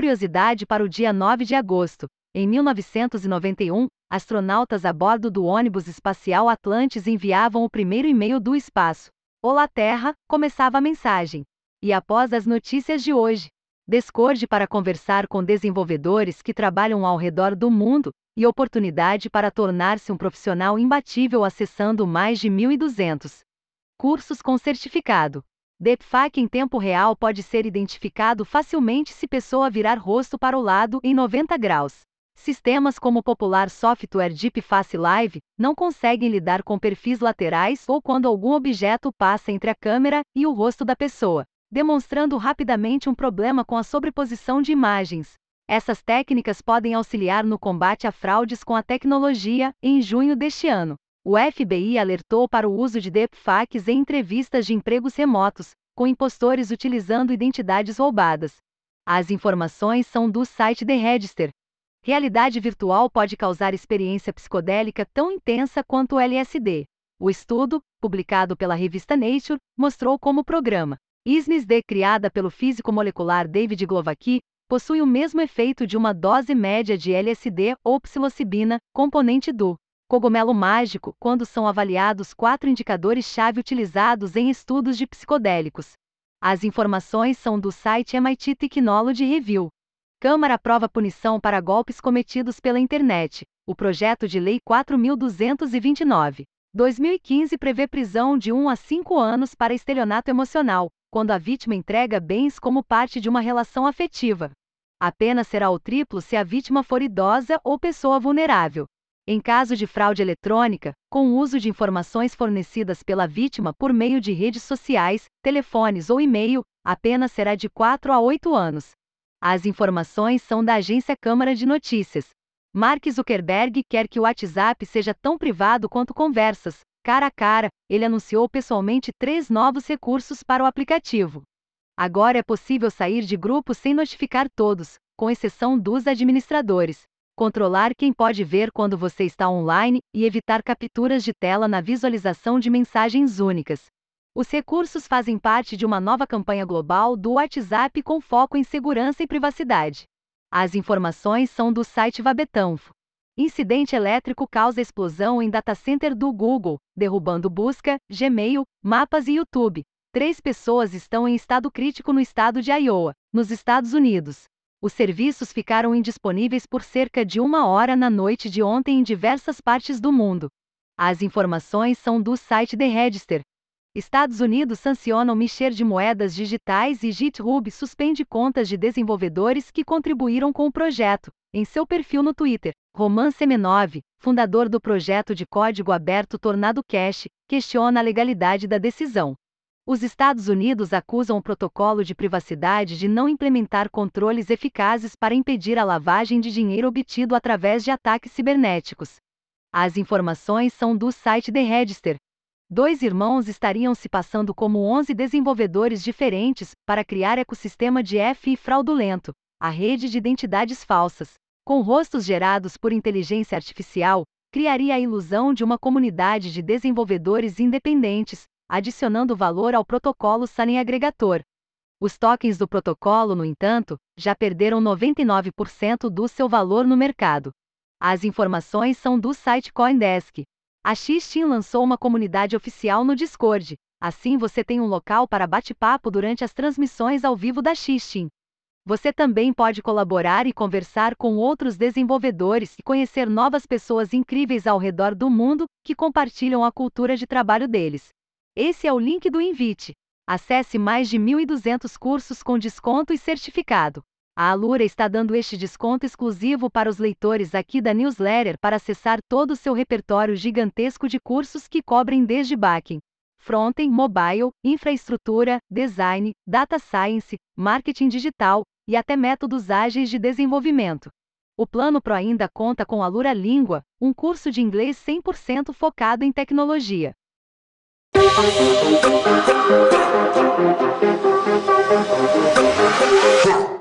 curiosidade para o dia 9 de agosto. Em 1991, astronautas a bordo do ônibus espacial Atlantis enviavam o primeiro e-mail do espaço. Olá Terra, começava a mensagem. E após as notícias de hoje, Discord para conversar com desenvolvedores que trabalham ao redor do mundo e oportunidade para tornar-se um profissional imbatível acessando mais de 1.200 cursos com certificado. Deepfake em tempo real pode ser identificado facilmente se pessoa virar rosto para o lado em 90 graus. Sistemas como o popular software Deepface Live não conseguem lidar com perfis laterais ou quando algum objeto passa entre a câmera e o rosto da pessoa demonstrando rapidamente um problema com a sobreposição de imagens. Essas técnicas podem auxiliar no combate a fraudes com a tecnologia. Em junho deste ano, o FBI alertou para o uso de deepfakes em entrevistas de empregos remotos, com impostores utilizando identidades roubadas. As informações são do site The Register. Realidade virtual pode causar experiência psicodélica tão intensa quanto o LSD. O estudo, publicado pela revista Nature, mostrou como o programa ISMS-D criada pelo físico molecular David Glowacki, possui o mesmo efeito de uma dose média de LSD ou psilocibina, componente do cogumelo mágico, quando são avaliados quatro indicadores-chave utilizados em estudos de psicodélicos. As informações são do site MIT Technology Review. Câmara aprova punição para golpes cometidos pela internet. O projeto de lei 4229 2015 prevê prisão de 1 a 5 anos para estelionato emocional, quando a vítima entrega bens como parte de uma relação afetiva. A pena será o triplo se a vítima for idosa ou pessoa vulnerável. Em caso de fraude eletrônica, com o uso de informações fornecidas pela vítima por meio de redes sociais, telefones ou e-mail, a pena será de 4 a 8 anos. As informações são da agência Câmara de Notícias. Mark Zuckerberg quer que o WhatsApp seja tão privado quanto conversas, Cara a cara, ele anunciou pessoalmente três novos recursos para o aplicativo. Agora é possível sair de grupos sem notificar todos, com exceção dos administradores. Controlar quem pode ver quando você está online e evitar capturas de tela na visualização de mensagens únicas. Os recursos fazem parte de uma nova campanha global do WhatsApp com foco em segurança e privacidade. As informações são do site Vabetanfo. Incidente elétrico causa explosão em data center do Google, derrubando busca, Gmail, mapas e YouTube. Três pessoas estão em estado crítico no estado de Iowa, nos Estados Unidos. Os serviços ficaram indisponíveis por cerca de uma hora na noite de ontem em diversas partes do mundo. As informações são do site The Register. Estados Unidos sancionam mexer de moedas digitais e GitHub suspende contas de desenvolvedores que contribuíram com o projeto. Em seu perfil no Twitter, Roman Semenov, fundador do projeto de código aberto Tornado Cash, questiona a legalidade da decisão. Os Estados Unidos acusam o protocolo de privacidade de não implementar controles eficazes para impedir a lavagem de dinheiro obtido através de ataques cibernéticos. As informações são do site The Register. Dois irmãos estariam se passando como 11 desenvolvedores diferentes para criar ecossistema de FI fraudulento, a rede de identidades falsas, com rostos gerados por inteligência artificial, criaria a ilusão de uma comunidade de desenvolvedores independentes, adicionando valor ao protocolo SANI agregador. Os tokens do protocolo, no entanto, já perderam 99% do seu valor no mercado. As informações são do site CoinDesk. A Xteam lançou uma comunidade oficial no Discord. Assim você tem um local para bate-papo durante as transmissões ao vivo da Xteam. Você também pode colaborar e conversar com outros desenvolvedores e conhecer novas pessoas incríveis ao redor do mundo que compartilham a cultura de trabalho deles. Esse é o link do Invite. Acesse mais de 1.200 cursos com desconto e certificado. A Alura está dando este desconto exclusivo para os leitores aqui da newsletter para acessar todo o seu repertório gigantesco de cursos que cobrem desde backend, frontend, mobile, infraestrutura, design, data science, marketing digital e até métodos ágeis de desenvolvimento. O Plano Pro ainda conta com a Lura Língua, um curso de inglês 100% focado em tecnologia. Yeah.